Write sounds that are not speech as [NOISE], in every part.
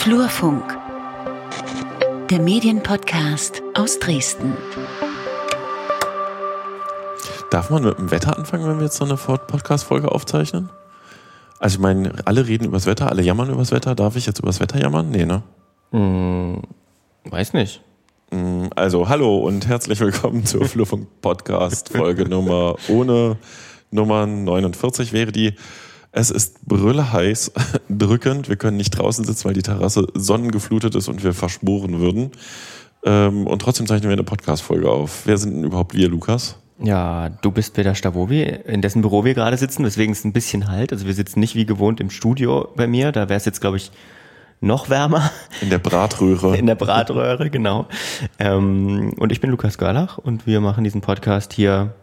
Flurfunk, der Medienpodcast aus Dresden. Darf man mit dem Wetter anfangen, wenn wir jetzt so eine Podcast-Folge aufzeichnen? Also ich meine, alle reden übers Wetter, alle jammern übers Wetter. Darf ich jetzt übers Wetter jammern? Nee, ne? Hm, weiß nicht. Hm, also, hallo und herzlich willkommen zur [LAUGHS] Flurfunk-Podcast, Folge Nummer ohne Nummer 49 wäre die. Es ist brülleheiß, [LAUGHS] drückend. Wir können nicht draußen sitzen, weil die Terrasse sonnengeflutet ist und wir verschmoren würden. Ähm, und trotzdem zeichnen wir eine Podcast-Folge auf. Wer sind denn überhaupt wir, Lukas? Ja, du bist Peter Stavovi, in dessen Büro wir gerade sitzen, weswegen es ein bisschen halt. Also wir sitzen nicht wie gewohnt im Studio bei mir. Da wäre es jetzt, glaube ich, noch wärmer. In der Bratröhre. In der Bratröhre, genau. Ähm, und ich bin Lukas Görlach und wir machen diesen Podcast hier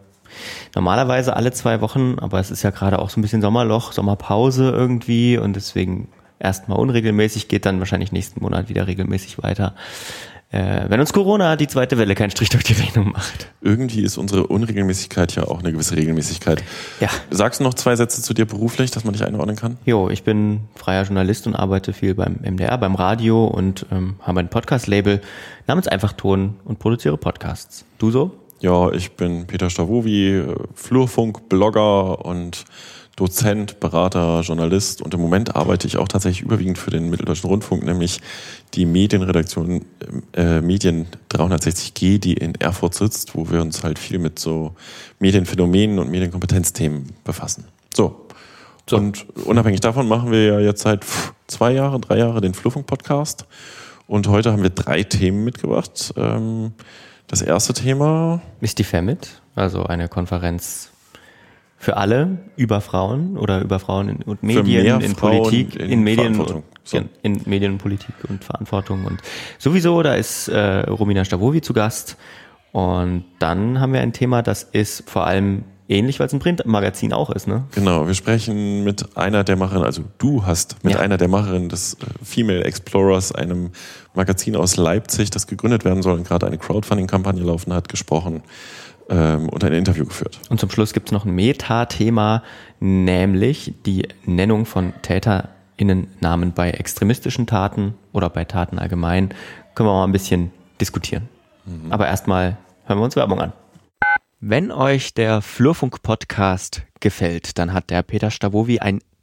normalerweise alle zwei Wochen, aber es ist ja gerade auch so ein bisschen Sommerloch, Sommerpause irgendwie und deswegen erstmal unregelmäßig, geht dann wahrscheinlich nächsten Monat wieder regelmäßig weiter. Äh, wenn uns Corona die zweite Welle keinen Strich durch die Rechnung macht. Irgendwie ist unsere Unregelmäßigkeit ja auch eine gewisse Regelmäßigkeit. Ja. Sagst du noch zwei Sätze zu dir beruflich, dass man dich einordnen kann? Jo, ich bin freier Journalist und arbeite viel beim MDR, beim Radio und ähm, habe ein Podcast-Label namens Einfachton und produziere Podcasts. Du so? Ja, ich bin Peter Stavovi, Flurfunk-Blogger und Dozent, Berater, Journalist und im Moment arbeite ich auch tatsächlich überwiegend für den Mitteldeutschen Rundfunk, nämlich die Medienredaktion äh, Medien 360G, die in Erfurt sitzt, wo wir uns halt viel mit so Medienphänomenen und Medienkompetenzthemen befassen. So. so. Und unabhängig davon machen wir ja jetzt seit zwei Jahren, drei Jahre den Flurfunk-Podcast und heute haben wir drei Themen mitgebracht. Ähm, das erste Thema? Ist die FEMIT, also eine Konferenz für alle über Frauen oder über Frauen in, und Medien, in Frauen Politik, in, in Medien, und, so. in, Medien und Politik und Verantwortung. Und sowieso, da ist äh, Romina Stavovi zu Gast. Und dann haben wir ein Thema, das ist vor allem ähnlich, weil es ein Printmagazin auch ist, ne? Genau, wir sprechen mit einer der Macherinnen, also du hast mit ja. einer der Macherinnen des äh, Female Explorers, einem Magazin aus Leipzig, das gegründet werden soll und gerade eine Crowdfunding-Kampagne laufen hat, gesprochen ähm, und ein Interview geführt. Und zum Schluss gibt es noch ein Metathema, nämlich die Nennung von TäterInnennamen bei extremistischen Taten oder bei Taten allgemein. Können wir mal ein bisschen diskutieren. Mhm. Aber erstmal hören wir uns Werbung an. Wenn euch der Flurfunk-Podcast gefällt, dann hat der Peter Stavovi ein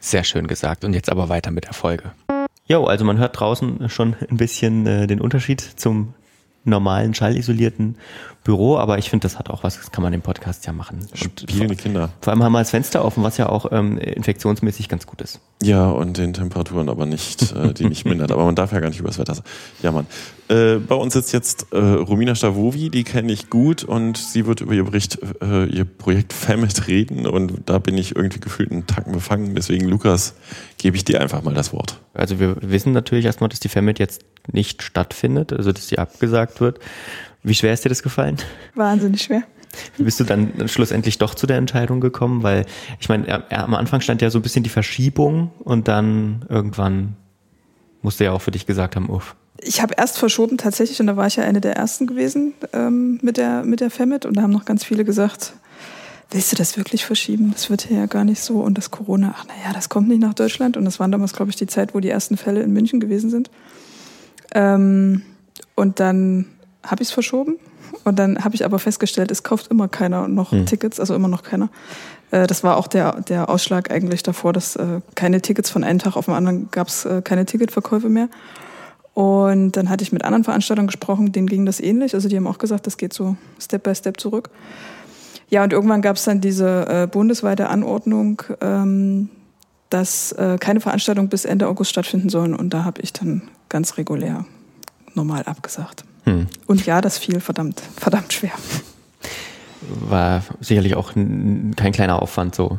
Sehr schön gesagt. Und jetzt aber weiter mit der Folge. Jo, also man hört draußen schon ein bisschen äh, den Unterschied zum normalen schallisolierten Büro, aber ich finde, das hat auch was, das kann man im Podcast ja machen. Spielende Kinder. Vor allem haben wir das Fenster offen, was ja auch ähm, infektionsmäßig ganz gut ist. Ja, und den Temperaturen aber nicht, äh, die nicht mindert. Aber man darf ja gar nicht über das Wetter Ja, Mann. Äh, bei uns sitzt jetzt äh, Romina Stavovi, die kenne ich gut und sie wird über ihr Bericht, äh, ihr Projekt Famit reden und da bin ich irgendwie gefühlt einen Tacken befangen. Deswegen, Lukas, gebe ich dir einfach mal das Wort. Also wir wissen natürlich erstmal, dass die Famit jetzt nicht stattfindet, also dass sie abgesagt wird. Wie schwer ist dir das gefallen? Wahnsinnig schwer. Wie bist du dann schlussendlich doch zu der Entscheidung gekommen? Weil ich meine, am Anfang stand ja so ein bisschen die Verschiebung und dann irgendwann musste ja auch für dich gesagt haben, uff. Ich habe erst verschoben tatsächlich und da war ich ja eine der ersten gewesen ähm, mit der mit der Femit und da haben noch ganz viele gesagt, willst du das wirklich verschieben? Das wird hier ja gar nicht so und das Corona, ach naja, das kommt nicht nach Deutschland und das waren damals glaube ich die Zeit, wo die ersten Fälle in München gewesen sind. Ähm, und dann habe ich es verschoben. Und dann habe ich aber festgestellt, es kauft immer keiner noch hm. Tickets, also immer noch keiner. Äh, das war auch der, der Ausschlag eigentlich davor, dass äh, keine Tickets von einem Tag auf den anderen gab es äh, keine Ticketverkäufe mehr. Und dann hatte ich mit anderen Veranstaltern gesprochen, denen ging das ähnlich. Also die haben auch gesagt, das geht so Step by Step zurück. Ja, und irgendwann gab es dann diese äh, bundesweite Anordnung, ähm, dass äh, keine Veranstaltungen bis Ende August stattfinden sollen. Und da habe ich dann ganz regulär normal abgesagt. Hm. Und ja, das fiel verdammt, verdammt schwer. War sicherlich auch kein kleiner Aufwand so.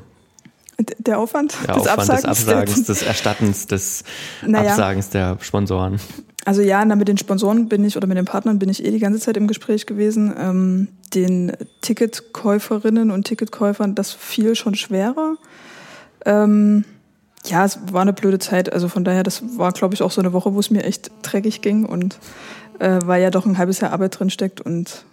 Der Aufwand, der des, Aufwand Absagens, des Absagens, [LAUGHS] des Erstattens, des naja. Absagens der Sponsoren. Also ja, na, mit den Sponsoren bin ich oder mit den Partnern bin ich eh die ganze Zeit im Gespräch gewesen. Ähm, den Ticketkäuferinnen und Ticketkäufern, das fiel schon schwerer. Ähm, ja, es war eine blöde Zeit. Also von daher, das war, glaube ich, auch so eine Woche, wo es mir echt dreckig ging und äh, weil ja doch ein halbes Jahr Arbeit drin steckt und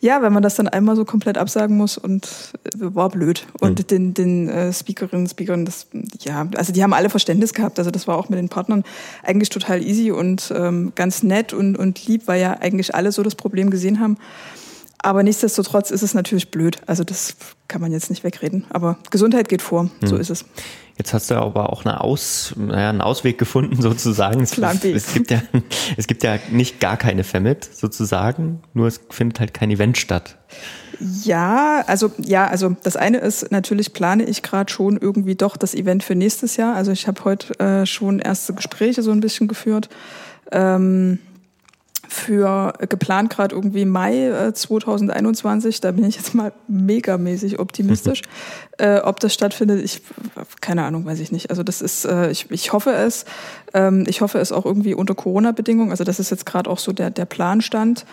ja, wenn man das dann einmal so komplett absagen muss und äh, war blöd. Und mhm. den, den äh, Speakerinnen, Speakern, das, ja, also die haben alle Verständnis gehabt. Also das war auch mit den Partnern eigentlich total easy und ähm, ganz nett und, und lieb, weil ja eigentlich alle so das Problem gesehen haben. Aber nichtsdestotrotz ist es natürlich blöd. Also das kann man jetzt nicht wegreden. Aber Gesundheit geht vor, mhm. so ist es. Jetzt hast du aber auch eine Aus, naja, einen Ausweg gefunden [LAUGHS] sozusagen. Es, es, gibt ja, es gibt ja nicht gar keine Femit sozusagen, nur es findet halt kein Event statt. Ja, also ja, also das eine ist natürlich plane ich gerade schon irgendwie doch das Event für nächstes Jahr. Also ich habe heute äh, schon erste Gespräche so ein bisschen geführt. Ähm, für geplant gerade irgendwie Mai äh, 2021. Da bin ich jetzt mal megamäßig optimistisch. [LAUGHS] äh, ob das stattfindet, ich keine Ahnung, weiß ich nicht. Also das ist, äh, ich, ich hoffe es. Ähm, ich hoffe es auch irgendwie unter Corona-Bedingungen. Also das ist jetzt gerade auch so der, der Planstand.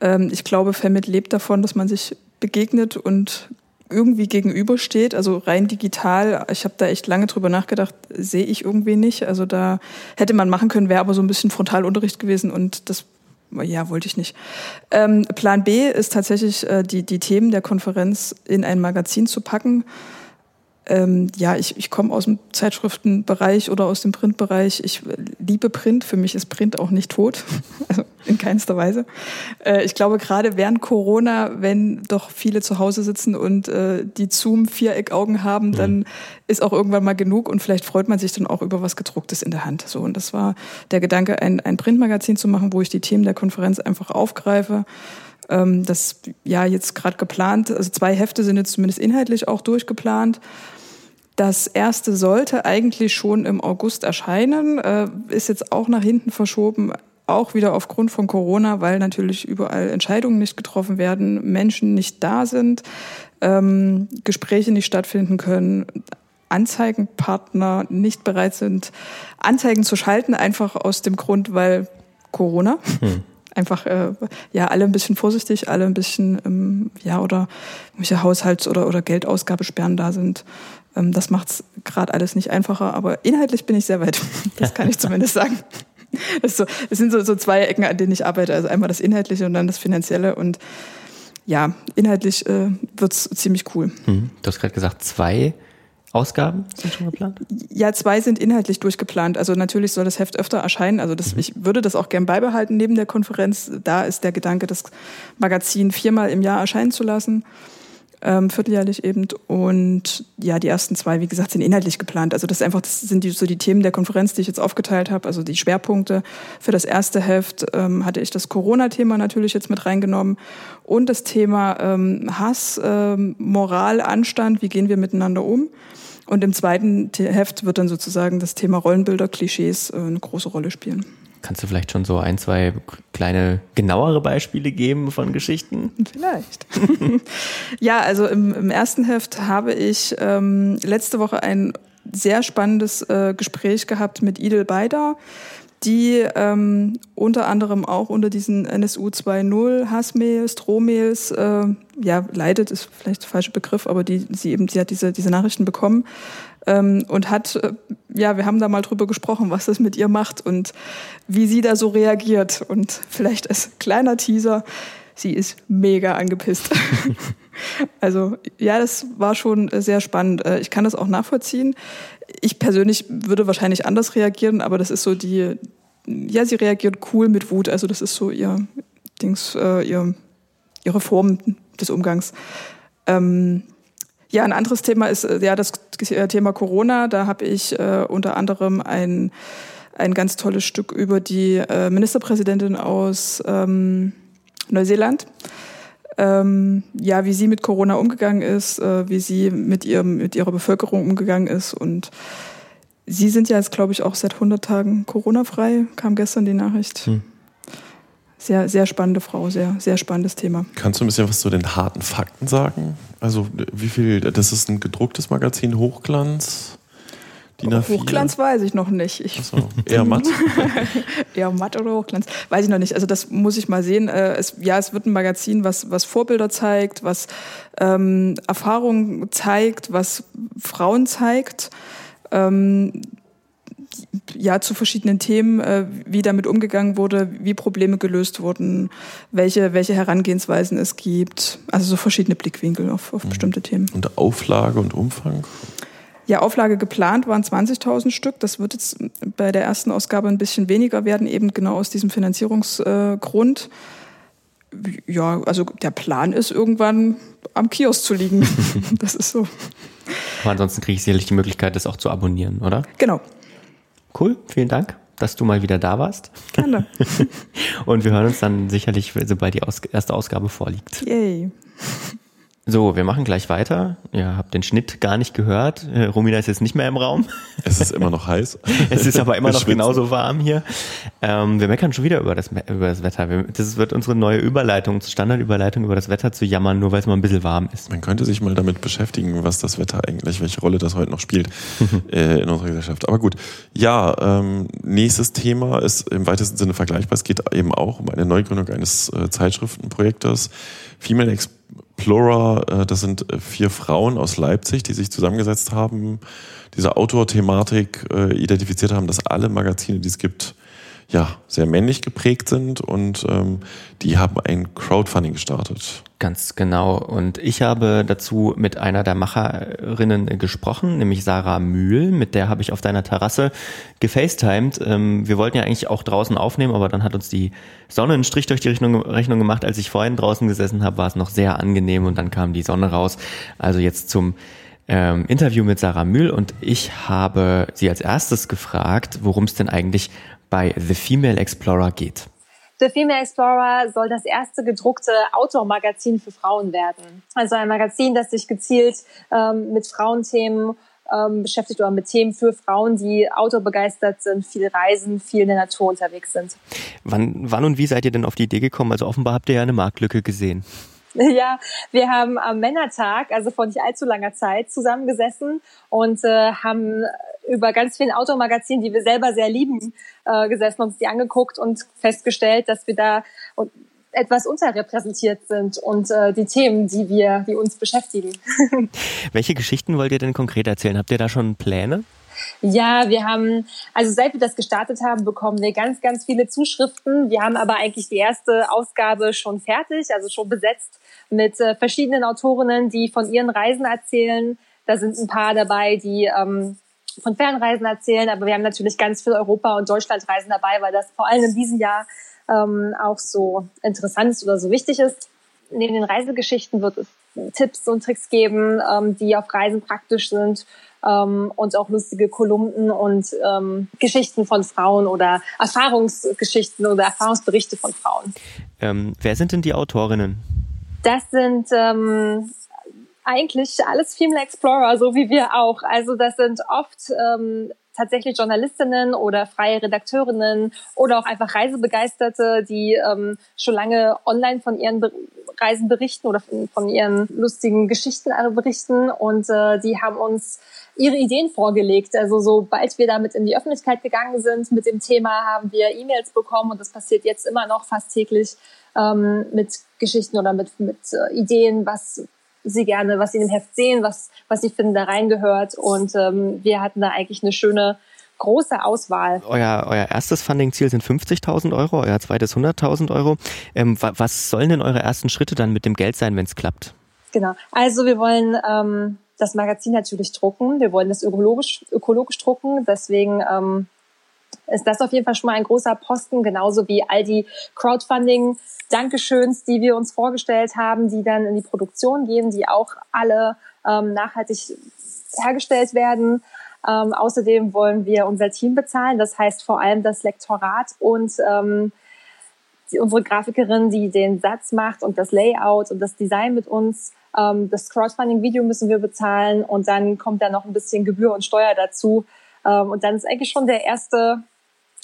Ähm, ich glaube, Femit lebt davon, dass man sich begegnet und irgendwie gegenübersteht, also rein digital. Ich habe da echt lange drüber nachgedacht, sehe ich irgendwie nicht. Also da hätte man machen können, wäre aber so ein bisschen Frontalunterricht gewesen und das ja, wollte ich nicht. Ähm, Plan B ist tatsächlich, äh, die, die Themen der Konferenz in ein Magazin zu packen ähm, ja, ich, ich komme aus dem Zeitschriftenbereich oder aus dem Printbereich. Ich liebe Print. Für mich ist Print auch nicht tot. [LAUGHS] Also in keinster Weise. Äh, ich glaube, gerade während Corona, wenn doch viele zu Hause sitzen und äh, die Zoom-Viereckaugen haben, mhm. dann ist auch irgendwann mal genug und vielleicht freut man sich dann auch über was gedrucktes in der Hand. So, und das war der Gedanke, ein, ein Printmagazin zu machen, wo ich die Themen der Konferenz einfach aufgreife ähm, das ja jetzt gerade geplant, also zwei Hefte sind jetzt zumindest inhaltlich auch durchgeplant. Das erste sollte eigentlich schon im August erscheinen, äh, ist jetzt auch nach hinten verschoben, auch wieder aufgrund von Corona, weil natürlich überall Entscheidungen nicht getroffen werden, Menschen nicht da sind, ähm, Gespräche nicht stattfinden können, Anzeigenpartner nicht bereit sind, Anzeigen zu schalten, einfach aus dem Grund, weil Corona. Hm. [LAUGHS] Einfach äh, ja alle ein bisschen vorsichtig, alle ein bisschen ähm, ja oder welche Haushalts- oder oder Geldausgabesperren da sind. Ähm, das macht es gerade alles nicht einfacher, aber inhaltlich bin ich sehr weit. [LAUGHS] Das kann ich zumindest sagen. Das, so, das sind so, so zwei Ecken, an denen ich arbeite. Also einmal das Inhaltliche und dann das Finanzielle. Und ja, inhaltlich äh, wird es ziemlich cool. Hm. Du hast gerade gesagt, zwei Ausgaben sind schon geplant? Ja, zwei sind inhaltlich durchgeplant. Also natürlich soll das Heft öfter erscheinen. Also das, mhm. ich würde das auch gern beibehalten neben der Konferenz. Da ist der Gedanke, das Magazin viermal im Jahr erscheinen zu lassen ähm, vierteljährlich eben. Und ja, die ersten zwei, wie gesagt, sind inhaltlich geplant. Also das, ist einfach, das sind die, so die Themen der Konferenz, die ich jetzt aufgeteilt habe, also die Schwerpunkte. Für das erste Heft ähm, hatte ich das Corona-Thema natürlich jetzt mit reingenommen und das Thema ähm, Hass, ähm, Moral, Anstand, wie gehen wir miteinander um. Und im zweiten Heft wird dann sozusagen das Thema Rollenbilder, Klischees äh, eine große Rolle spielen. Kannst du vielleicht schon so ein, zwei kleine genauere Beispiele geben von Geschichten? Vielleicht. [LAUGHS] ja, also im, im, ersten Heft habe ich ähm, letzte Woche ein sehr spannendes äh, Gespräch gehabt mit Idel Beider, die ähm, unter anderem auch unter diesen NSU 2.0 Hassmails, Drohmails, äh, ja, leidet, ist vielleicht der falsche Begriff, aber die, sie eben, sie hat diese, diese Nachrichten bekommen ähm, und hat, äh, ja, wir haben da mal drüber gesprochen, was das mit ihr macht und wie sie da so reagiert. Und vielleicht als kleiner Teaser, sie ist mega angepisst. [LAUGHS] also ja, das war schon sehr spannend. Äh, ich kann das auch nachvollziehen. Ich persönlich würde wahrscheinlich anders reagieren, aber das ist so die, ja, sie reagiert cool mit Wut. Also das ist so ihr Dings, äh, ihr, ihre Form des Umgangs. Ähm, ja, ein anderes Thema ist äh, ja das äh, Thema Corona. Da habe ich äh, unter anderem ein, ein ganz tolles Stück über die äh, Ministerpräsidentin aus ähm, Neuseeland. Ähm, ja, wie sie mit Corona umgegangen ist, äh, wie sie mit, ihrem, mit ihrer Bevölkerung umgegangen ist. Und Sie sind ja jetzt, glaube ich, auch seit 100 Tagen Corona-frei, kam gestern die Nachricht. Hm sehr, sehr spannende Frau, sehr, sehr spannendes Thema. Kannst du ein bisschen was zu den harten Fakten sagen? Also wie viel, das ist ein gedrucktes Magazin, Hochglanz? DIN A4? Hochglanz weiß ich noch nicht. Ich, So, eher matt. [LAUGHS] eher matt oder Hochglanz, weiß ich noch nicht. Also das muss ich mal sehen. Äh, es, ja, es wird ein Magazin, was, was Vorbilder zeigt, was ähm, Erfahrungen zeigt, was Frauen zeigt. Ähm, ja, zu verschiedenen Themen, äh, wie damit umgegangen wurde, wie Probleme gelöst wurden, welche, welche Herangehensweisen es gibt. Also so verschiedene Blickwinkel auf, auf bestimmte Themen. Und Auflage und Umfang? Ja, Auflage geplant waren 20.000 Stück. Das wird jetzt bei der ersten Ausgabe ein bisschen weniger werden, eben genau aus diesem Finanzierungsgrund. Ja, also der Plan ist, irgendwann am Kiosk zu liegen. [LAUGHS] das ist so. Aber ansonsten kriege ich sicherlich die Möglichkeit, das auch zu abonnieren, oder? Genau. Cool, vielen Dank, dass du mal wieder da warst. Gerne. [LAUGHS] Und wir hören uns dann sicherlich, sobald die Aus erste Ausgabe vorliegt. Yay. So, wir machen gleich weiter. Ihr habt den Schnitt gar nicht gehört. Äh, Romina ist jetzt nicht mehr im Raum. [LAUGHS] Es ist immer noch heiß. Es ist aber immer noch genauso warm hier. Ähm, wir meckern schon wieder über das, über das Wetter. Wir, das wird unsere neue Überleitung, Standardüberleitung über das Wetter zu jammern, nur weil es mal ein bisschen warm ist. Man könnte sich mal damit beschäftigen, was das Wetter eigentlich, welche Rolle das heute noch spielt [LAUGHS] äh, in unserer Gesellschaft. Aber gut, ja, ähm, nächstes Thema ist im weitesten Sinne vergleichbar. Es geht eben auch um eine Neugründung eines äh, Zeitschriftenprojektes. Female Explorer, äh, das sind äh, vier Frauen aus Leipzig, die sich zusammengesetzt haben, diese Autor-Thematik äh, identifiziert haben, dass alle Magazine, die es gibt, ja, sehr männlich geprägt sind und ähm, die haben ein Crowdfunding gestartet. Ganz genau. Und ich habe dazu mit einer der Macherinnen gesprochen, nämlich Sarah Mühl. Mit der habe ich auf deiner Terrasse gefacetimed. Ähm, Wir wollten ja eigentlich auch draußen aufnehmen, aber dann hat uns die Sonne einen Strich durch die Rechnung, Rechnung gemacht. Als ich vorhin draußen gesessen habe, war es noch sehr angenehm und dann kam die Sonne raus. Also jetzt zum ähm, Interview mit Sarah Mühl und ich habe sie als erstes gefragt, worum es denn eigentlich bei The Female Explorer geht. The Female Explorer soll das erste gedruckte Outdoor-Magazin für Frauen werden. Also ein Magazin, das sich gezielt ähm, mit Frauenthemen ähm, beschäftigt oder mit Themen für Frauen, die Outdoor begeistert sind, viel reisen, viel in der Natur unterwegs sind. Wann, wann und wie seid ihr denn auf die Idee gekommen? Also offenbar habt ihr ja eine Marktlücke gesehen. [LAUGHS] Ja, wir haben am Männertag, also vor nicht allzu langer Zeit, zusammengesessen und äh, haben über ganz vielen Outdoor-Magazinen, die wir selber sehr lieben, äh, gesessen, uns die angeguckt und festgestellt, dass wir da etwas unterrepräsentiert sind und äh, die Themen, die wir, die uns beschäftigen. [LAUGHS] Welche Geschichten wollt ihr denn konkret erzählen? Habt ihr da schon Pläne? Ja, wir haben, also seit wir das gestartet haben, bekommen wir ganz, ganz viele Zuschriften. Wir haben aber eigentlich die erste Ausgabe schon fertig, also schon besetzt mit äh, verschiedenen Autorinnen, die von ihren Reisen erzählen. Da sind ein paar dabei, die ähm, von Fernreisen erzählen, aber wir haben natürlich ganz viel Europa- und Deutschlandreisen dabei, weil das vor allem in diesem Jahr ähm, auch so interessant ist oder so wichtig ist. Neben den Reisegeschichten wird es Tipps und Tricks geben, ähm, die auf Reisen praktisch sind ähm, und auch lustige Kolumnen und ähm, Geschichten von Frauen oder Erfahrungsgeschichten oder Erfahrungsberichte von Frauen. Ähm, wer sind denn die Autorinnen? Das sind ähm, eigentlich alles Female Explorer, so wie wir auch. Also das sind oft ähm, tatsächlich Journalistinnen oder freie Redakteurinnen oder auch einfach Reisebegeisterte, die ähm, schon lange online von ihren Be Reisen berichten oder von, von ihren lustigen Geschichten berichten und äh, die haben uns ihre Ideen vorgelegt. Also sobald wir damit in die Öffentlichkeit gegangen sind mit dem Thema, haben wir E-Mails bekommen und das passiert jetzt immer noch fast täglich ähm, mit Geschichten oder mit, mit äh, Ideen, was sie gerne, was sie in dem Heft sehen, was, was sie finden, da reingehört. Und ähm, wir hatten da eigentlich eine schöne große Auswahl. Euer, euer erstes Funding-Ziel sind 50.000 Euro, euer zweites 100.000 Euro. Ähm, wa was sollen denn eure ersten Schritte dann mit dem Geld sein, wenn es klappt? Genau. Also wir wollen ähm, das Magazin natürlich drucken. Wir wollen das ökologisch, ökologisch drucken. Deswegen ähm, ist das auf jeden Fall schon mal ein großer Posten, genauso wie all die Crowdfunding Dankeschöns, die wir uns vorgestellt haben, die dann in die Produktion gehen, die auch alle ähm, nachhaltig hergestellt werden. Ähm, außerdem wollen wir unser Team bezahlen, das heißt vor allem das Lektorat und ähm, die, unsere Grafikerin, die den Satz macht und das Layout und das Design mit uns. Ähm, das Crowdfunding-Video müssen wir bezahlen und dann kommt da noch ein bisschen Gebühr und Steuer dazu. Ähm, und dann ist eigentlich schon der erste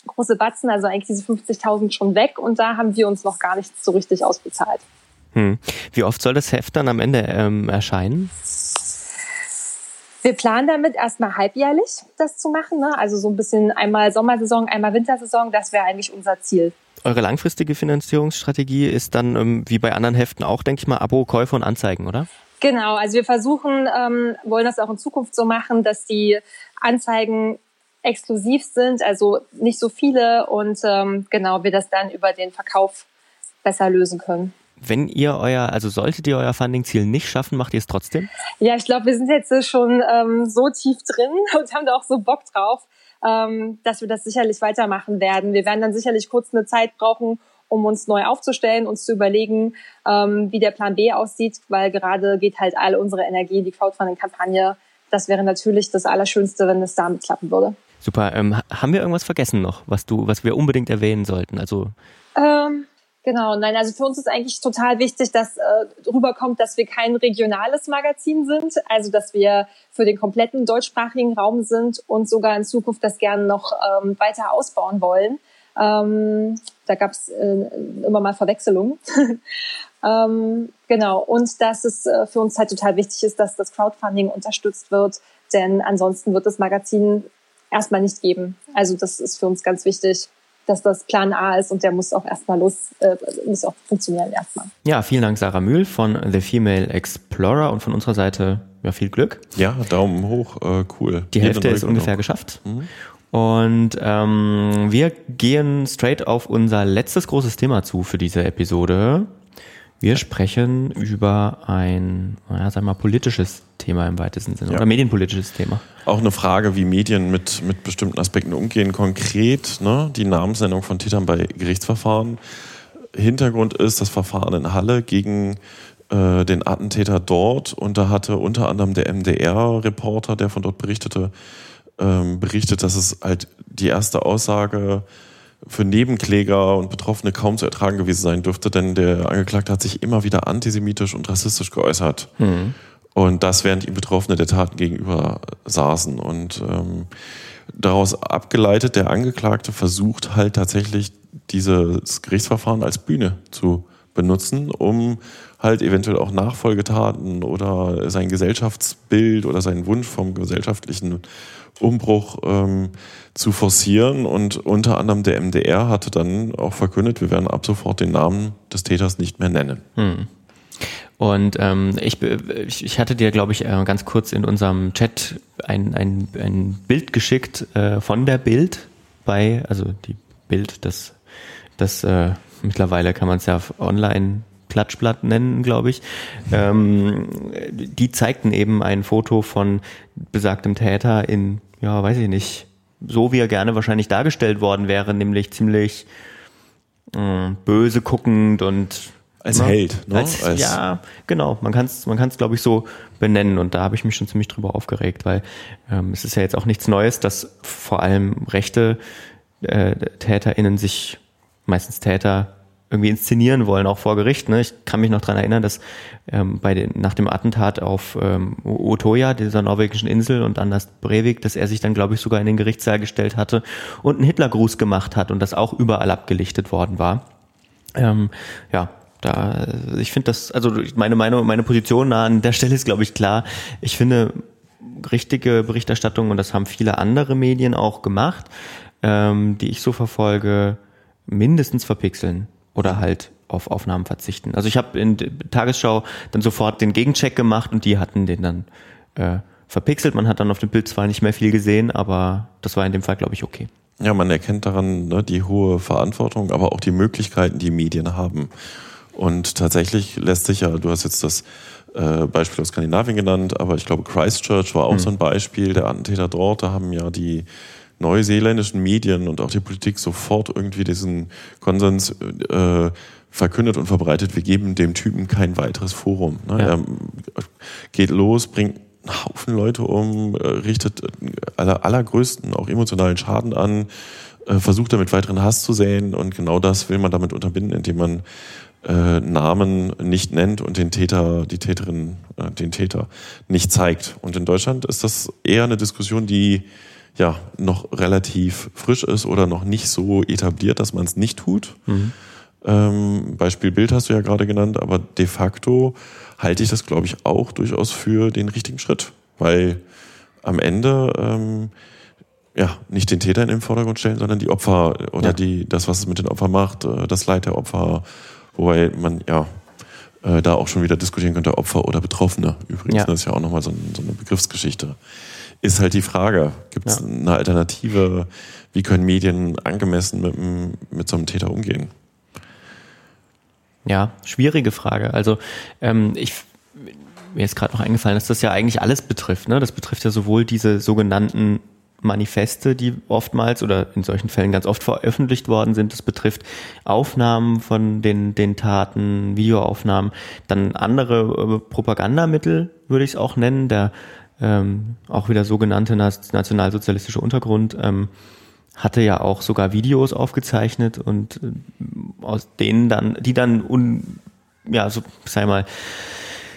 große Batzen, also eigentlich diese 50.000 schon weg und da haben wir uns noch gar nichts so richtig ausbezahlt. Hm. Wie oft soll das Heft dann am Ende ähm, erscheinen? Wir planen damit erstmal halbjährlich das zu machen. Ne? Also so ein bisschen einmal Sommersaison, einmal Wintersaison. Das wäre eigentlich unser Ziel. Eure langfristige Finanzierungsstrategie ist dann ähm, wie bei anderen Heften auch, denke ich mal, Abo, Käufe und Anzeigen, oder? Genau, also wir versuchen, ähm, wollen das auch in Zukunft so machen, dass die Anzeigen exklusiv sind, also nicht so viele und ähm, genau wir das dann über den Verkauf besser lösen können. Wenn ihr euer, also solltet ihr euer Funding-Ziel nicht schaffen, macht ihr es trotzdem? Ja, ich glaube, wir sind jetzt schon ähm, so tief drin [LAUGHS] und haben da auch so Bock drauf, ähm, dass wir das sicherlich weitermachen werden. Wir werden dann sicherlich kurz eine Zeit brauchen, um uns neu aufzustellen, uns zu überlegen, ähm, wie der Plan B aussieht, weil gerade geht halt alle unsere Energie in die Crowdfunding-Kampagne. Das wäre natürlich das Allerschönste, wenn es damit klappen würde. Super. Ähm, haben wir irgendwas vergessen noch, was du, was wir unbedingt erwähnen sollten? Also ähm, Genau, nein, also für uns ist eigentlich total wichtig, dass äh, rüberkommt, dass wir kein regionales Magazin sind, also dass wir für den kompletten deutschsprachigen Raum sind und sogar in Zukunft das gerne noch ähm, weiter ausbauen wollen. Ähm, da gab es äh, immer mal Verwechslungen. [LAUGHS] ähm, genau, und dass es äh, für uns halt total wichtig ist, dass das Crowdfunding unterstützt wird, denn ansonsten wird das Magazin erstmal nicht geben. Also das ist für uns ganz wichtig dass das Plan A ist und der muss auch erstmal los, äh, muss auch funktionieren erstmal. Ja, vielen Dank Sarah Mühl von The Female Explorer und von unserer Seite ja viel Glück. Ja, Daumen hoch, äh, cool. Die Hälfte ist ungefähr geschafft. Mhm. Und ähm, wir gehen straight auf unser letztes großes Thema zu für diese Episode. Wir sprechen über ein, ja, sag mal, politisches Thema im weitesten Sinne ja. oder medienpolitisches Thema. Auch eine Frage, wie Medien mit, mit bestimmten Aspekten umgehen. Konkret ne, die Namensnennung von Tätern bei Gerichtsverfahren. Hintergrund ist das Verfahren in Halle gegen äh, den Attentäter dort. Und da hatte unter anderem der MDR-Reporter, der von dort berichtete, ähm, berichtet, dass es halt die erste Aussage für Nebenkläger und Betroffene kaum zu ertragen gewesen sein dürfte, denn der Angeklagte hat sich immer wieder antisemitisch und rassistisch geäußert. Mhm. Und das, während ihm Betroffene der Taten gegenüber saßen. Und ähm, daraus abgeleitet, der Angeklagte versucht halt tatsächlich dieses Gerichtsverfahren als Bühne zu benutzen, um halt eventuell auch Nachfolgetaten oder sein Gesellschaftsbild oder seinen Wunsch vom gesellschaftlichen Umbruch ähm, zu forcieren. Und unter anderem der MDR hatte dann auch verkündet, wir werden ab sofort den Namen des Täters nicht mehr nennen. Hm. Und ähm, ich, ich hatte dir, glaube ich, äh, ganz kurz in unserem Chat ein, ein, ein Bild geschickt äh, von der Bild bei, also die Bild, das, das äh, mittlerweile kann man es ja online Klatschblatt nennen, glaube ich. Ähm, die zeigten eben ein Foto von besagtem Täter in, ja, weiß ich nicht, so wie er gerne wahrscheinlich dargestellt worden wäre, nämlich ziemlich äh, böse guckend und als ne? Held, ne? Als, als ja, genau. Man kann es, man kann's, glaube ich, so benennen. Und da habe ich mich schon ziemlich drüber aufgeregt, weil ähm, es ist ja jetzt auch nichts Neues, dass vor allem rechte äh, TäterInnen sich meistens Täter irgendwie inszenieren wollen, auch vor Gericht. Ne? Ich kann mich noch dran erinnern, dass ähm, bei den, nach dem Attentat auf ähm, Utoya, dieser norwegischen Insel, und Anders Breivik, dass er sich dann, glaube ich, sogar in den Gerichtssaal gestellt hatte und einen Hitlergruß gemacht hat und das auch überall abgelichtet worden war. Ähm, ja, da, ich finde das, also meine Meinung, meine Position an der Stelle ist, glaube ich, klar. Ich finde richtige Berichterstattung, und das haben viele andere Medien auch gemacht, ähm, die ich so verfolge, mindestens verpixeln oder halt auf Aufnahmen verzichten. Also ich habe in der Tagesschau dann sofort den Gegencheck gemacht und die hatten den dann äh, verpixelt. Man hat dann auf dem Bild zwar nicht mehr viel gesehen, aber das war in dem Fall, glaube ich, okay. Ja, man erkennt daran ne, die hohe Verantwortung, aber auch die Möglichkeiten, die Medien haben. Und tatsächlich lässt sich ja, du hast jetzt das äh, Beispiel aus Skandinavien genannt, aber ich glaube Christchurch war auch mhm. so ein Beispiel, der Attentäter dort, da haben ja die neuseeländischen Medien und auch die Politik sofort irgendwie diesen Konsens äh, verkündet und verbreitet, wir geben dem Typen kein weiteres Forum. Ne? Ja. Er geht los, bringt einen Haufen Leute um, äh, richtet aller, allergrößten, auch emotionalen Schaden an, äh, versucht damit weiteren Hass zu säen und genau das will man damit unterbinden, indem man äh, Namen nicht nennt und den Täter, die Täterin, äh, den Täter nicht zeigt. Und in Deutschland ist das eher eine Diskussion, die ja noch relativ frisch ist oder noch nicht so etabliert, dass man es nicht tut. Mhm. Ähm, Beispiel Bild hast du ja gerade genannt, aber de facto halte ich das, glaube ich, auch durchaus für den richtigen Schritt, weil am Ende ähm, ja nicht den Täter in den Vordergrund stellen, sondern die Opfer oder Ja. die das, was es mit den Opfern macht, äh, das Leid der Opfer, wobei man ja äh, da auch schon wieder diskutieren könnte, Opfer oder Betroffene. Übrigens, Ja. das ist ja auch nochmal so, ein, so eine Begriffsgeschichte. Ist halt die Frage, gibt es Ja. eine Alternative? Wie können Medien angemessen mit, mit so einem Täter umgehen? Ja, schwierige Frage. Also ähm, ich mir ist gerade noch eingefallen, dass das ja eigentlich alles betrifft. Ne? Das betrifft ja sowohl diese sogenannten Manifeste, die oftmals oder in solchen Fällen ganz oft veröffentlicht worden sind. Das betrifft Aufnahmen von den, den Taten, Videoaufnahmen, dann andere äh, Propagandamittel, würde ich es auch nennen, der ähm, auch wieder sogenannte nationalsozialistische Untergrund ähm, hatte ja auch sogar Videos aufgezeichnet und äh, aus denen dann, die dann un, ja, so, sei mal,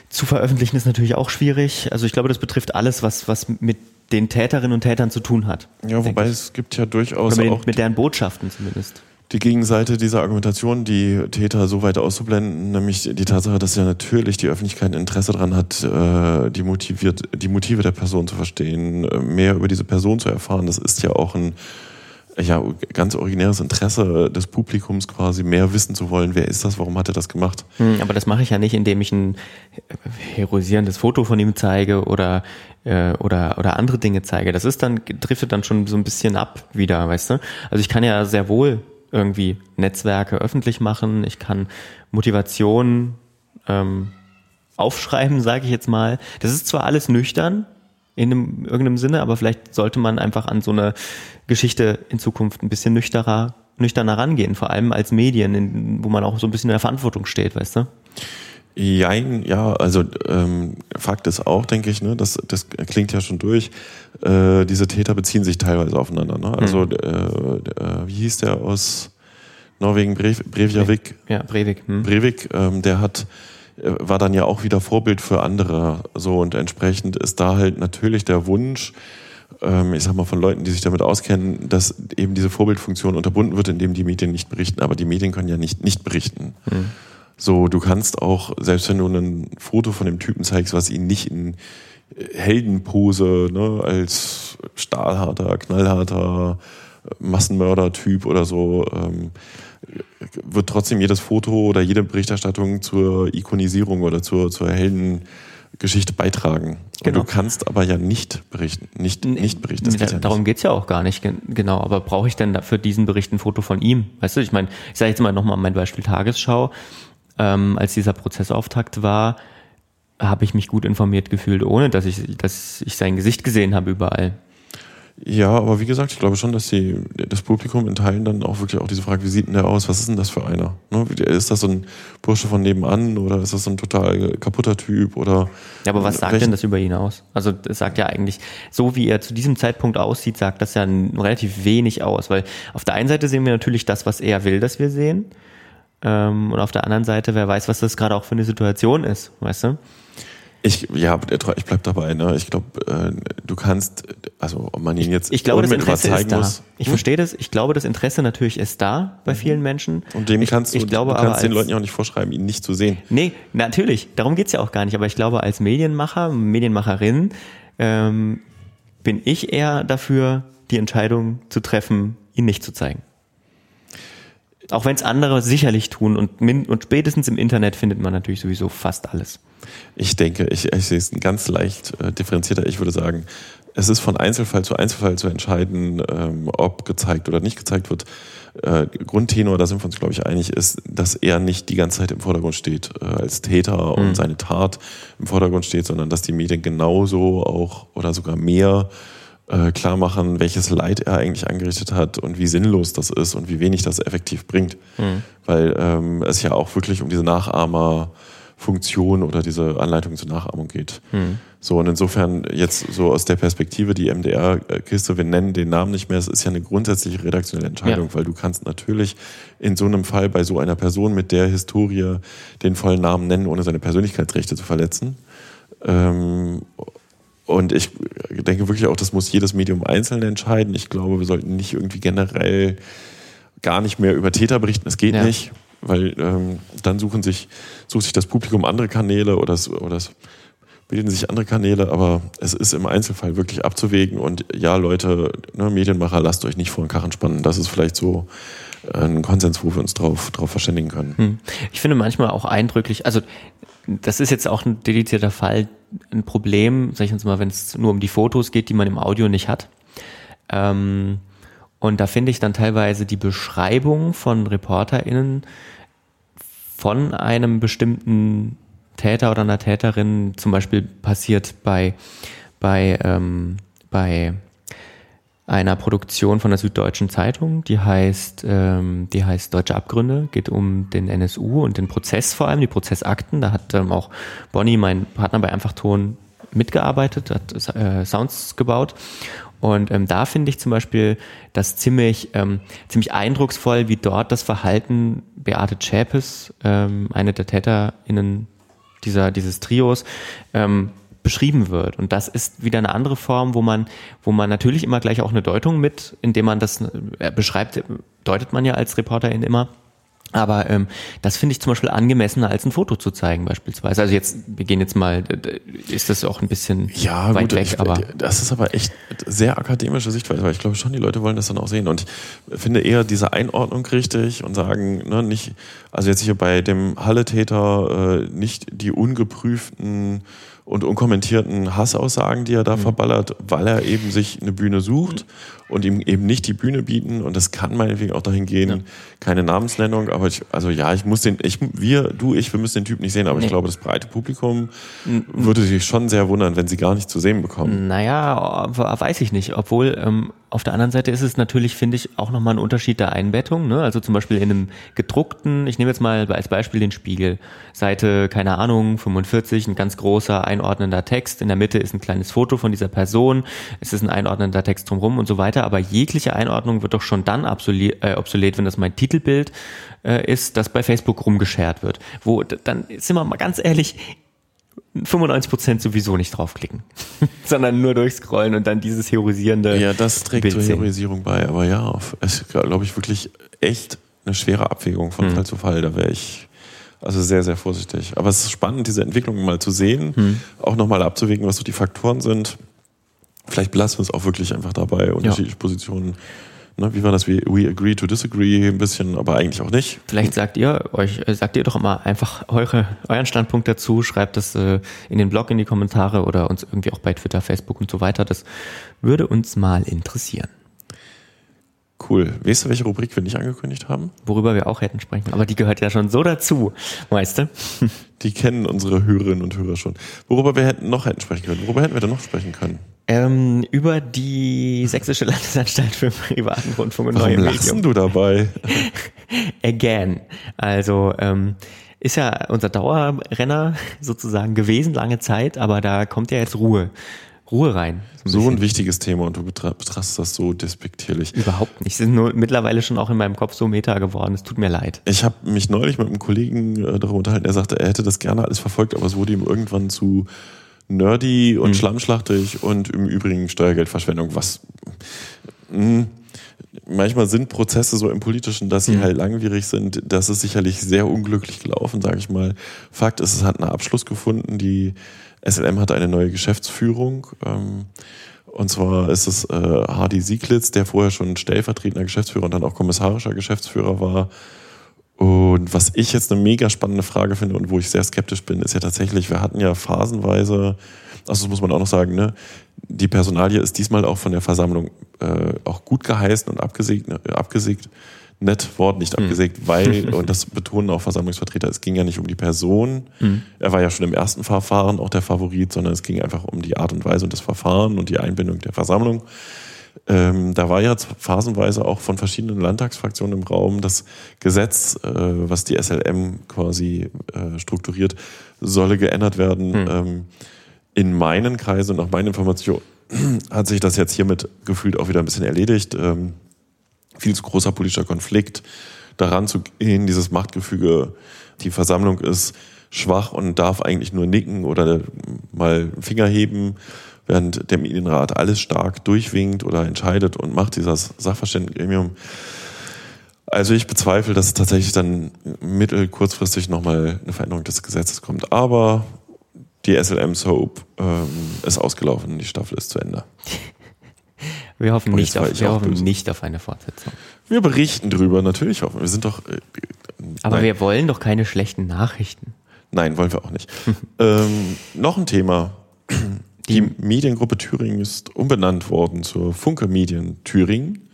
zu veröffentlichen ist natürlich auch schwierig. Also ich glaube, das betrifft alles, was, was mit den Täterinnen und Tätern zu tun hat. Ja, wobei es gibt ja durchaus Oder mit, auch mit deren Botschaften zumindest. Die Gegenseite dieser Argumentation, die Täter so weit auszublenden, nämlich die Tatsache, dass ja natürlich die Öffentlichkeit ein Interesse daran hat, äh, die, motiviert, die Motive der Person zu verstehen, äh, mehr über diese Person zu erfahren. Das ist ja auch ein ja, ganz originäres Interesse des Publikums quasi, mehr wissen zu wollen, wer ist das, warum hat er das gemacht. Hm, aber das mache ich ja nicht, indem ich ein heroisierendes Foto von ihm zeige oder, äh, oder, oder andere Dinge zeige. Das ist dann, driftet dann schon so ein bisschen ab wieder, weißt du? Also ich kann ja sehr wohl irgendwie Netzwerke öffentlich machen, ich kann Motivation ähm, aufschreiben, sage ich jetzt mal. Das ist zwar alles nüchtern in einem, irgendeinem Sinne, aber vielleicht sollte man einfach an so eine Geschichte in Zukunft ein bisschen nüchterner, nüchterner rangehen, vor allem als Medien, in, wo man auch so ein bisschen in der Verantwortung steht, weißt du? Jein, ja, also ähm, Fakt ist auch, denke ich, ne, das, das klingt ja schon durch, äh, diese Täter beziehen sich teilweise aufeinander. Ne? Also, äh, äh, wie hieß der aus Norwegen, Brev Brevjavik? Ja, Breivik. Hm? Breivik, ähm, der hat äh, war dann ja auch wieder Vorbild für andere. So und entsprechend ist da halt natürlich der Wunsch, ähm, ich sag mal von Leuten, die sich damit auskennen, dass eben diese Vorbildfunktion unterbunden wird, indem die Medien nicht berichten. Aber die Medien können ja nicht nicht berichten. So, du kannst auch, selbst wenn du ein Foto von dem Typen zeigst, was ihn nicht in Heldenpose, ne, als stahlharter, knallharter Massenmörder-Typ oder so, ähm, wird trotzdem jedes Foto oder jede Berichterstattung zur Ikonisierung oder zur, zur Heldengeschichte beitragen. Genau. Und du kannst aber ja nicht berichten, nicht, nicht berichten. Das geht ja darum nicht. geht's ja auch gar nicht, gen- genau. Aber brauche ich denn für diesen Bericht ein Foto von ihm? Weißt du, ich meine, ich sage jetzt mal nochmal mein Beispiel Tagesschau. Ähm, als dieser Prozessauftakt war, habe ich mich gut informiert gefühlt, ohne dass ich, dass ich sein Gesicht gesehen habe überall. Ja, aber wie gesagt, ich glaube schon, dass die, das Publikum in Teilen dann auch wirklich auch diese Frage, wie sieht denn der aus? Was ist denn das für einer? Ne? Ist das so ein Bursche von nebenan oder ist das so ein total kaputter Typ oder? Ja, aber was sagt welchen- denn das über ihn aus? Also das sagt ja eigentlich, so wie er zu diesem Zeitpunkt aussieht, sagt das ja relativ wenig aus, weil auf der einen Seite sehen wir natürlich das, was er will, dass wir sehen. Ähm, und auf der anderen Seite, wer weiß, was das gerade auch für eine Situation ist, weißt du? Ich, ja, ich bleib dabei. Ne? Ich glaube, äh, du kannst, also ob man ihn jetzt Ich glaube, das Interesse ist zeigen da. muss. Ich Hm? verstehe das. Ich glaube, das Interesse natürlich ist da bei vielen Menschen. Und dem ich, kannst du, ich glaube du kannst den als- Leuten ja auch nicht vorschreiben, ihn nicht zu sehen. Nee, natürlich. Darum geht's ja auch gar nicht. Aber ich glaube, als Medienmacher, Medienmacherin, ähm, bin ich eher dafür, die Entscheidung zu treffen, ihn nicht zu zeigen. Auch wenn es andere sicherlich tun und, min und spätestens im Internet findet man natürlich sowieso fast alles. Ich denke, ich, ich sehe es ganz leicht äh, differenzierter. Ich würde sagen, es ist von Einzelfall zu Einzelfall zu entscheiden, ähm, ob gezeigt oder nicht gezeigt wird. Äh, Grundtenor, da sind wir uns, glaube ich, einig, ist, dass er nicht die ganze Zeit im Vordergrund steht äh, als Täter und seine Tat im Vordergrund steht, sondern dass die Medien genauso auch oder sogar mehr äh, klar machen, welches Leid er eigentlich angerichtet hat und wie sinnlos das ist und wie wenig das effektiv bringt. Weil ähm, es ja auch wirklich um diese Nachahmerfunktion oder diese Anleitung zur Nachahmung geht. So, und insofern jetzt so aus der Perspektive, die MDR-Kiste, wir nennen den Namen nicht mehr, es ist ja eine grundsätzliche redaktionelle Entscheidung, Ja. weil du kannst natürlich in so einem Fall bei so einer Person mit der Historie den vollen Namen nennen, ohne seine Persönlichkeitsrechte zu verletzen. Ähm, und ich denke wirklich auch, das muss jedes Medium einzeln entscheiden. Ich glaube, wir sollten nicht irgendwie generell gar nicht mehr über Täter berichten. Es geht Ja. nicht, weil ähm, dann suchen sich, sucht sich das Publikum andere Kanäle oder das, oder das bilden sich andere Kanäle, aber es ist im Einzelfall wirklich abzuwägen. Und ja, Leute, ne, Medienmacher, lasst euch nicht vor den Karren spannen. Das ist vielleicht so ein Konsens, wo wir uns drauf, drauf verständigen können. Hm. Ich finde manchmal auch eindrücklich, also das ist jetzt auch ein dedizierter Fall, ein Problem, sag ich uns mal, wenn es nur um die Fotos geht, die man im Audio nicht hat. Ähm, und da finde ich dann teilweise die Beschreibung von ReporterInnen von einem bestimmten Täter oder einer Täterin zum Beispiel passiert bei, bei, ähm, bei einer Produktion von der Süddeutschen Zeitung, die heißt, ähm, die heißt Deutsche Abgründe, geht um den NSU und den Prozess vor allem, die Prozessakten. Da hat ähm, auch Bonnie, mein Partner bei Einfachton, mitgearbeitet, hat äh, Sounds gebaut. Und ähm, da finde ich zum Beispiel das ziemlich, ähm, ziemlich eindrucksvoll, wie dort das Verhalten Beate Zschäpes, ähm, eine der TäterInnen dieser, dieses Trios, ähm, beschrieben wird. Und das ist wieder eine andere Form, wo man, wo man natürlich immer gleich auch eine Deutung mit, indem man das äh, beschreibt, deutet man ja als Reporterin immer. Aber ähm, das finde ich zum Beispiel angemessener, als ein Foto zu zeigen beispielsweise. Also jetzt, wir gehen jetzt mal, ist das auch ein bisschen ja, weit gut, weg. Ich, aber das ist aber echt sehr akademische Sichtweise, weil ich glaube schon, die Leute wollen das dann auch sehen. Und ich finde eher diese Einordnung richtig und sagen, ne, nicht, also jetzt hier bei dem Halle-Täter äh, nicht die ungeprüften und unkommentierten Hassaussagen, die er da mhm. verballert, weil er eben sich eine Bühne sucht mhm. und ihm eben nicht die Bühne bieten. Und das kann meinetwegen auch dahin gehen, ja. keine Namensnennung, aber ich, also ja, ich muss den, ich, wir, du, ich, wir müssen den Typ nicht sehen, aber nee. ich glaube, das breite Publikum mhm. würde sich schon sehr wundern, wenn sie gar nicht zu sehen bekommen. Naja, weiß ich nicht, obwohl ähm, auf der anderen Seite ist es natürlich, finde ich, auch nochmal ein Unterschied der Einbettung. Ne? Also zum Beispiel in einem gedruckten, ich nehme jetzt mal als Beispiel den Spiegel, Seite, keine Ahnung, 45, ein ganz großer einordnender Text, in der Mitte ist ein kleines Foto von dieser Person, es ist ein einordnender Text drumherum und so weiter, aber jegliche Einordnung wird doch schon dann obsolet, äh, obsolet wenn das mein Titelbild äh, ist, das bei Facebook rumgeschert wird. Wo, dann sind wir mal ganz ehrlich, 95% sowieso nicht draufklicken, [LAUGHS] sondern nur durchscrollen und dann dieses heroisierende. Ja, das trägt Bild zur Heroisierung bei, aber ja, es ist, glaube ich, wirklich echt eine schwere Abwägung von hm. Fall zu Fall. Da wäre ich also sehr, sehr vorsichtig. Aber es ist spannend, diese Entwicklung mal zu sehen, hm. auch nochmal abzuwägen, was so die Faktoren sind. Vielleicht belassen wir es auch wirklich einfach dabei, unterschiedliche ja. Positionen Ne, wie war das? We, we agree to disagree ein bisschen, aber eigentlich auch nicht. Vielleicht sagt ihr euch, äh, sagt ihr doch immer einfach eure, euren Standpunkt dazu, schreibt das äh, in den Blog in die Kommentare oder uns irgendwie auch bei Twitter, Facebook und so weiter. Das würde uns mal interessieren. Cool. Weißt du, welche Rubrik wir nicht angekündigt haben? Worüber wir auch hätten sprechen. Aber die gehört ja schon so dazu, weißt du? Die kennen unsere Hörerinnen und Hörer schon. Worüber wir hätten noch hätten sprechen können. Worüber hätten wir denn noch sprechen können? Ähm, über die Sächsische Landesanstalt für privaten Rundfunk und Warum neue Medien. Du dabei? [LAUGHS] Again. Also ähm, ist ja unser Dauerrenner sozusagen gewesen lange Zeit, aber da kommt ja jetzt Ruhe. Ruhe rein. So ein, so ein wichtiges Thema und du betrachtest das so despektierlich. Überhaupt nicht. Sie sind nur mittlerweile schon auch in meinem Kopf so meta geworden. Es tut mir leid. Ich habe mich neulich mit einem Kollegen äh, darüber unterhalten. Er sagte, er hätte das gerne alles verfolgt, aber es wurde ihm irgendwann zu nerdy und mhm. schlammschlachtig und im Übrigen Steuergeldverschwendung, was mh, hm, manchmal sind Prozesse so im Politischen, dass sie mhm. halt langwierig sind. Das ist sicherlich sehr unglücklich gelaufen, sage ich mal. Fakt ist, es hat einen Abschluss gefunden. Die SLM hat eine neue Geschäftsführung. Ähm, und zwar ist es äh, Hardy Sieglitz, der vorher schon stellvertretender Geschäftsführer und dann auch kommissarischer Geschäftsführer war und was ich jetzt eine mega spannende Frage finde und wo ich sehr skeptisch bin, ist ja tatsächlich, wir hatten ja phasenweise, also das muss man auch noch sagen, ne, die Personalie ist diesmal auch von der Versammlung äh, auch gut geheißen und abgesägt, äh, abgesägt nett Wort nicht hm. abgesägt, mhm. weil, [LAUGHS] und das betonen auch Versammlungsvertreter, es ging ja nicht um die Person. Mhm. Er war ja schon im ersten Verfahren auch der Favorit, sondern es ging einfach um die Art und Weise und das Verfahren und die Einbindung der Versammlung. Ähm, da war ja phasenweise auch von verschiedenen Landtagsfraktionen im Raum das Gesetz, äh, was die SLM quasi äh, strukturiert, solle geändert werden. Hm. Ähm, in meinen Kreisen und nach meinen Informationen [CLEARS THROAT] hat sich das jetzt hiermit gefühlt auch wieder ein bisschen erledigt. Ähm, viel zu großer politischer Konflikt, daran zu gehen, dieses Machtgefüge, die Versammlung ist schwach und darf eigentlich nur nicken oder mal Finger heben während der Medienrat alles stark durchwinkt oder entscheidet und macht dieses Sachverständigengremium. Also ich bezweifle, dass es tatsächlich dann mittel kurzfristig nochmal eine Veränderung des Gesetzes kommt. Aber die SLM Soap ähm, ist ausgelaufen, die Staffel ist zu Ende. [LAUGHS] Wir hoffen, nicht auf, wir hoffen nicht auf eine Fortsetzung. Wir berichten drüber, natürlich hoffen wir. Wir sind doch. Äh, Aber nein, wir wollen doch keine schlechten Nachrichten. nein, wollen wir auch nicht. [LAUGHS] ähm, noch ein Thema. Die Mediengruppe Thüringen ist umbenannt worden zur Funke Medien Thüringen.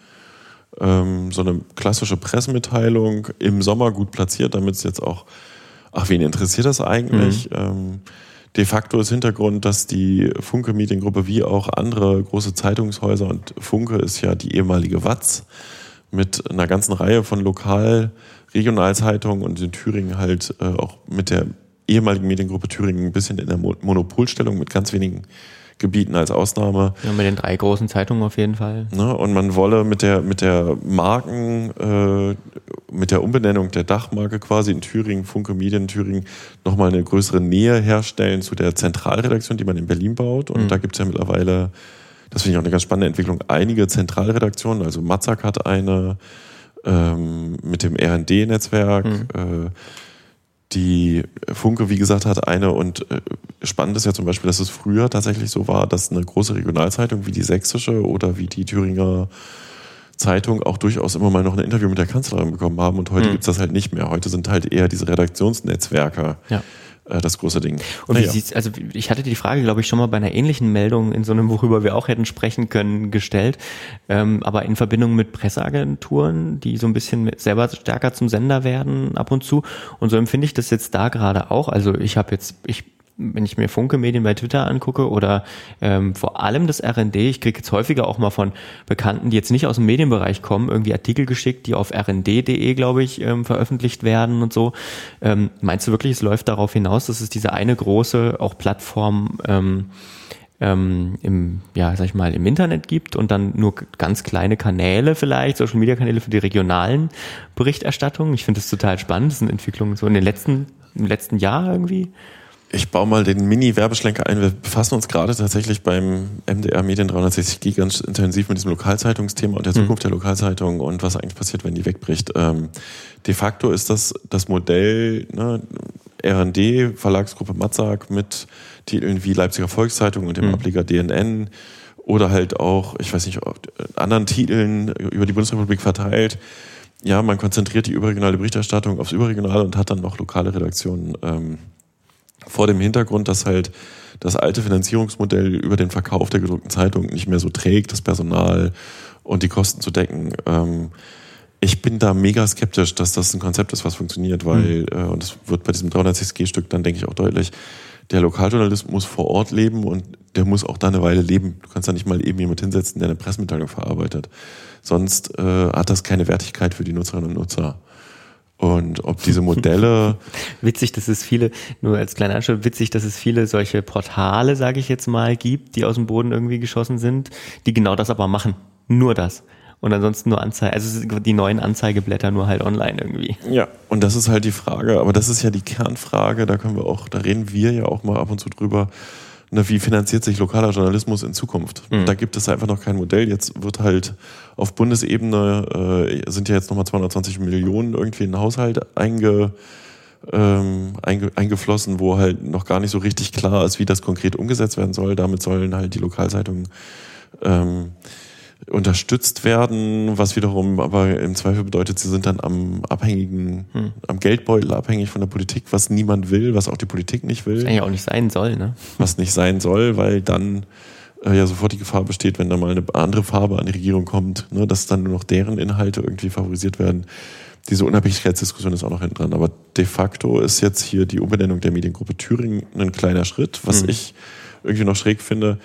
Ähm, so eine klassische Pressemitteilung im Sommer gut platziert, damit es jetzt auch, ach, wen interessiert das eigentlich? Ähm, de facto ist Hintergrund, dass die Funke Mediengruppe wie auch andere große Zeitungshäuser und Funke ist ja die ehemalige Watz mit einer ganzen Reihe von Lokal-, Regionalzeitungen und in Thüringen halt äh, auch mit der ehemaligen Mediengruppe Thüringen ein bisschen in der Mo Monopolstellung mit ganz wenigen Gebieten als Ausnahme. Ja, mit den drei großen Zeitungen auf jeden Fall. Ne? Und man wolle mit der, mit der Marken, äh, mit der Umbenennung der Dachmarke quasi in Thüringen, Funke Medien Thüringen, nochmal eine größere Nähe herstellen zu der Zentralredaktion, die man in Berlin baut. Und da gibt es ja mittlerweile, das finde ich auch eine ganz spannende Entwicklung, einige Zentralredaktionen. Also Matzak hat eine ähm, mit dem RD-Netzwerk. Äh, die Funke, wie gesagt, hat eine und äh, spannend ist ja zum Beispiel, dass es früher tatsächlich so war, dass eine große Regionalzeitung wie die Sächsische oder wie die Thüringer Zeitung auch durchaus immer mal noch ein Interview mit der Kanzlerin bekommen haben und heute Mhm. gibt's das halt nicht mehr. Heute sind halt eher diese Redaktionsnetzwerke Ja. Äh, das große Ding. Und wie Naja. sieht's, also ich hatte die Frage, glaube ich, schon mal bei einer ähnlichen Meldung in so einem, worüber wir auch hätten sprechen können, gestellt, ähm, aber in Verbindung mit Presseagenturen, die so ein bisschen selber stärker zum Sender werden ab und zu. Und so empfinde ich das jetzt da gerade auch. Also ich habe jetzt, ich wenn ich mir Funke Medien bei Twitter angucke oder ähm, vor allem das RND, ich kriege jetzt häufiger auch mal von Bekannten, die jetzt nicht aus dem Medienbereich kommen, irgendwie Artikel geschickt, die auf rnd.de, glaube ich, ähm, veröffentlicht werden und so. Ähm, meinst du wirklich, es läuft darauf hinaus, dass es diese eine große auch Plattform ähm, ähm, im, ja, sag ich mal, im Internet gibt und dann nur ganz kleine Kanäle vielleicht, Social Media Kanäle für die regionalen Berichterstattungen. Ich finde das total spannend. Das sind Entwicklungen so in den letzten, im letzten Jahr irgendwie. Ich baue mal den Mini-Werbeschlenker ein. Wir befassen uns gerade tatsächlich beim MDR Medien 360G ganz intensiv mit diesem Lokalzeitungsthema und der Zukunft der Lokalzeitung und was eigentlich passiert, wenn die wegbricht. Ähm, de facto ist das das Modell ne, RND, Verlagsgruppe Matzak mit Titeln wie Leipziger Volkszeitung und dem Ableger DNN oder halt auch, ich weiß nicht, anderen Titeln über die Bundesrepublik verteilt. Ja, man konzentriert die überregionale Berichterstattung aufs Überregionale und hat dann noch lokale Redaktionen. Ähm, vor dem Hintergrund, dass halt das alte Finanzierungsmodell über den Verkauf der gedruckten Zeitung nicht mehr so trägt, das Personal und die Kosten zu decken. Ähm, ich bin da mega skeptisch, dass das ein Konzept ist, was funktioniert, weil, äh, und das wird bei diesem 360G-Stück dann, denke ich, auch deutlich, der Lokaljournalist muss vor Ort leben und der muss auch da eine Weile leben. Du kannst da nicht mal eben jemand hinsetzen, der eine Pressemitteilung verarbeitet. Sonst äh, hat das keine Wertigkeit für die Nutzerinnen und Nutzer. Und ob diese Modelle [LAUGHS] Witzig, dass es viele, nur als kleiner Anschluss, witzig, dass es viele solche Portale, sage ich jetzt mal, gibt, die aus dem Boden irgendwie geschossen sind, die genau das aber machen. Nur das. Und ansonsten nur Anzeige, also die neuen Anzeigeblätter nur halt online irgendwie. Ja, und das ist halt die Frage, aber das ist ja die Kernfrage, da können wir auch, da reden wir ja auch mal ab und zu drüber, ne, wie finanziert sich lokaler Journalismus in Zukunft? Da gibt es einfach noch kein Modell. Jetzt wird halt auf Bundesebene, äh, sind ja jetzt nochmal 220 Millionen irgendwie in den Haushalt einge, ähm, einge, eingeflossen, wo halt noch gar nicht so richtig klar ist, wie das konkret umgesetzt werden soll. Damit sollen halt die Lokalzeitungen ähm, unterstützt werden, was wiederum aber im Zweifel bedeutet, sie sind dann am abhängigen, am Geldbeutel abhängig von der Politik, was niemand will, was auch die Politik nicht will, Was eigentlich auch nicht sein soll, ne? was nicht sein soll, weil dann äh, ja sofort die Gefahr besteht, wenn da mal eine andere Farbe an die Regierung kommt, ne, dass dann nur noch deren Inhalte irgendwie favorisiert werden. Diese Unabhängigkeitsdiskussion ist auch noch hinten dran. Aber de facto ist jetzt hier die Umbenennung der Mediengruppe Thüringen ein kleiner Schritt, was ich irgendwie noch schräg finde.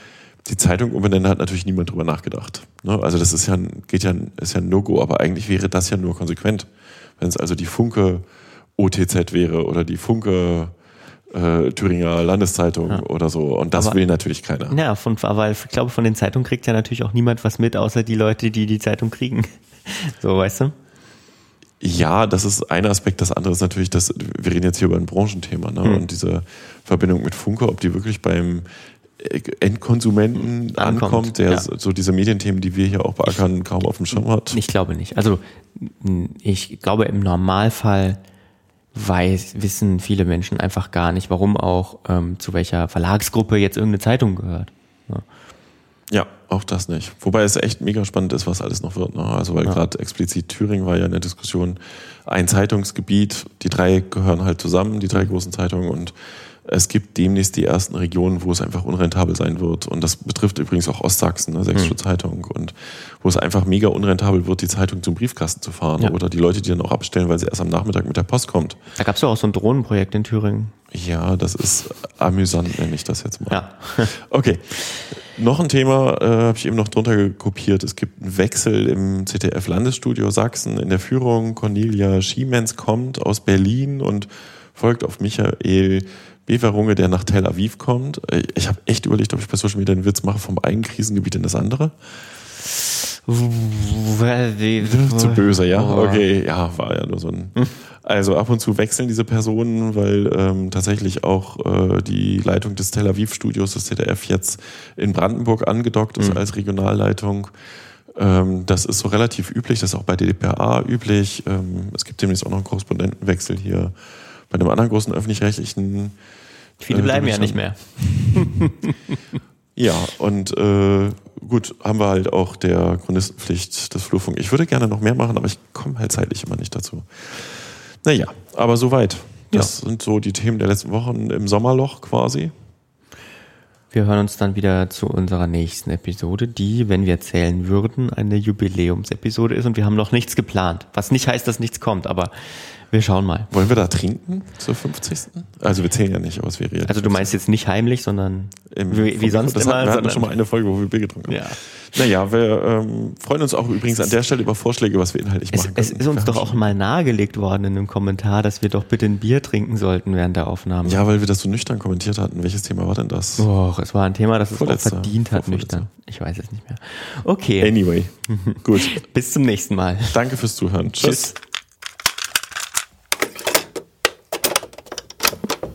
Die Zeitung umbenennen hat natürlich niemand drüber nachgedacht. Ne? Also das ist ja ein, geht ja, ist ja ein No-Go, aber eigentlich wäre das ja nur konsequent. Wenn es also die Funke OTZ wäre oder die Funke äh, Thüringer Landeszeitung oder so. Und das Aber- will natürlich keiner. Ja, von, weil ich glaube, von den Zeitungen kriegt ja natürlich auch niemand was mit, außer die Leute, die die Zeitung kriegen. [LAUGHS] So, weißt du? Ja, das ist ein Aspekt. Das andere ist natürlich, dass wir reden jetzt hier über ein Branchenthema ne? Hm. und diese Verbindung mit Funke, ob die wirklich beim Endkonsumenten Ankommt, ankommt, der ja. so diese Medienthemen, die wir hier auch beackern, kaum auf dem Schirm hat. Ich glaube nicht. Also ich glaube im Normalfall weiß, wissen viele Menschen einfach gar nicht, warum auch ähm, zu welcher Verlagsgruppe jetzt irgendeine Zeitung gehört. Ja. Ja, auch das nicht. Wobei es echt mega spannend ist, was alles noch wird. Ne? Also weil Ja. gerade explizit Thüringen war ja in der Diskussion ein Zeitungsgebiet. Die drei gehören halt zusammen, die drei großen Zeitungen. Und es gibt demnächst die ersten Regionen, wo es einfach unrentabel sein wird. Und das betrifft übrigens auch Ostsachsen, ne? Sächsische Zeitung. Und wo es einfach mega unrentabel wird, die Zeitung zum Briefkasten zu fahren. Ja. Oder die Leute, die dann auch abstellen, weil sie erst am Nachmittag mit der Post kommt. Da gab es doch auch so ein Drohnenprojekt in Thüringen. Ja, das ist amüsant, nenne ich das jetzt mal. Ja. [LAUGHS] Okay. Noch ein Thema äh, habe ich eben noch drunter kopiert. Es gibt einen Wechsel im ZDF-Landesstudio Sachsen in der Führung. Cornelia Schiemens kommt aus Berlin und folgt auf Michael Beverunge, der nach Tel Aviv kommt. Äh, Ich habe echt überlegt, ob ich bei Social Media einen Witz mache vom einen Krisengebiet in das andere. Zu böse, ja? Oh. Okay, ja, war ja nur so ein. Also ab und zu wechseln diese Personen, weil ähm, tatsächlich auch äh, die Leitung des Tel Aviv-Studios des ZDF jetzt in Brandenburg angedockt ist als Regionalleitung. Ähm, das ist so relativ üblich, das ist auch bei DDPA üblich. Ähm, es gibt demnächst auch noch einen Korrespondentenwechsel hier bei einem anderen großen öffentlich-rechtlichen. Viele Äh, bleiben ja nicht mehr. [LAUGHS] Ja, und äh, gut, haben wir halt auch der Chronistenpflicht des Flurfunk. Ich würde gerne noch mehr machen, aber ich komme halt zeitlich immer nicht dazu. Naja, aber soweit. Das sind so die Themen der letzten Wochen im Sommerloch quasi. Wir hören uns dann wieder zu unserer nächsten Episode, die, wenn wir zählen würden, eine Jubiläumsepisode ist und wir haben noch nichts geplant. Was nicht heißt, dass nichts kommt, aber wir schauen mal. Wollen wir da trinken zur 50. Also wir zählen ja nicht, aber es wäre ja Also du meinst jetzt nicht heimlich, sondern im, wie, wie sonst das immer. Hatten, wir hatten schon mal eine Folge, wo wir Bier getrunken haben. Ja. Naja, wir ähm, freuen uns auch übrigens an der Stelle über Vorschläge, was wir inhaltlich Es, machen es könnten. ist uns doch auch mal nahegelegt worden in einem Kommentar, dass wir doch bitte ein Bier trinken sollten während der Aufnahme. Ja, weil wir das so nüchtern kommentiert hatten. Welches Thema war denn das? Och, es war ein Thema, das es auch verdient hat, nüchtern. Ich weiß es nicht mehr. Okay, Anyway, [LAUGHS] gut. bis zum nächsten Mal. Danke fürs Zuhören. Tschüss.